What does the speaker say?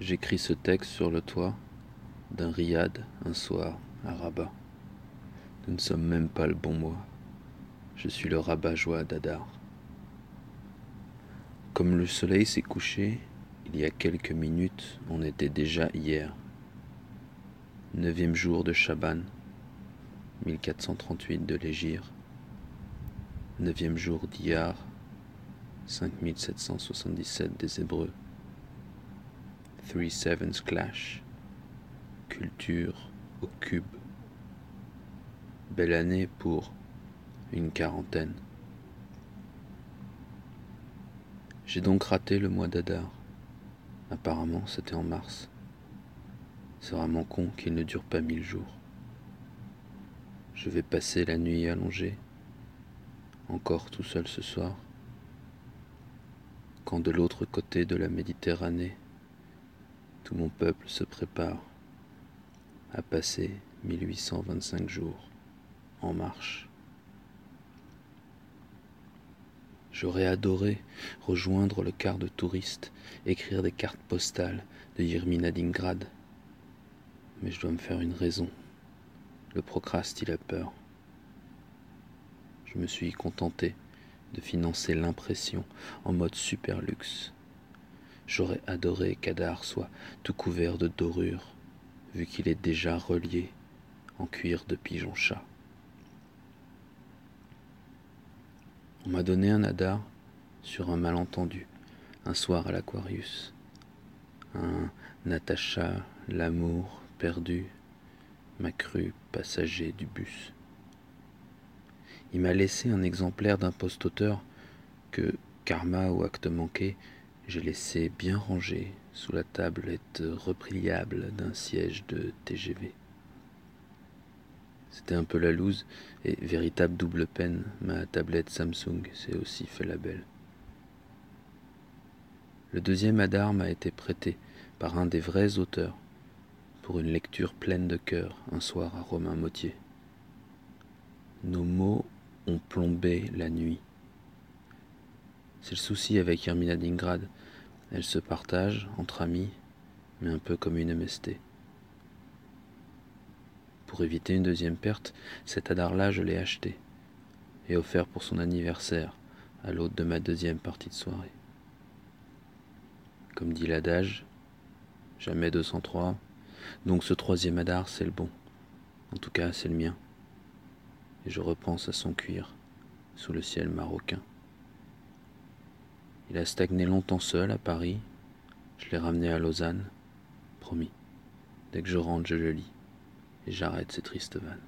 J'écris ce texte sur le toit d'un riad un soir à Rabat. Nous ne sommes même pas le bon mois. Je suis le rabat-joie d'Adar. Comme le soleil s'est couché, il y a quelques minutes, on était déjà hier. Neuvième jour de Chaban, 1438 de l'Égir. Neuvième jour d'Iyar, 5777 des Hébreux. Three Sevens Clash. Culture au cube. Belle année pour une quarantaine. J'ai donc raté le mois d'Adar. Apparemment, c'était en mars. C'est vraiment con qu'il ne dure pas mille jours. Je vais passer la nuit allongée, encore tout seul ce soir, quand de l'autre côté de la Méditerranée, mon peuple se prépare à passer 1825 jours en marche. J'aurais adoré rejoindre le quart de touristes, écrire des cartes postales de Yerminadingrad, mais je dois me faire une raison. Le procrast, il a peur. Je me suis contenté de financer l'impression en mode super luxe J'aurais adoré qu'Adar soit tout couvert de dorures, vu qu'il est déjà relié en cuir de pigeon-chat. On m'a donné un Adar sur un malentendu, un soir à l'Aquarius. Un Natacha, l'amour perdu, m'a cru passager du bus. Il m'a laissé un exemplaire d'un post-auteur que, karma ou acte manqué, j'ai laissé bien rangé sous la tablette repliable d'un siège de TGV. C'était un peu la loose et véritable double peine, ma tablette Samsung s'est aussi fait la belle. Le deuxième Adar m'a été prêté par un des vrais auteurs pour une lecture pleine de cœur un soir à Romain Mottier. Nos mots ont plombé la nuit. C'est le souci avec Hermina Dingrad. Elle se partage entre amis, mais un peu comme une MST. Pour éviter une deuxième perte, cet adar-là, je l'ai acheté et offert pour son anniversaire à l'hôte de ma deuxième partie de soirée. Comme dit l'adage, jamais 203, donc ce troisième adar, c'est le bon. En tout cas, c'est le mien. Et je repense à son cuir sous le ciel marocain. Il a stagné longtemps seul à Paris. Je l'ai ramené à Lausanne. Promis. Dès que je rentre, je le lis. Et j'arrête ces tristes vannes.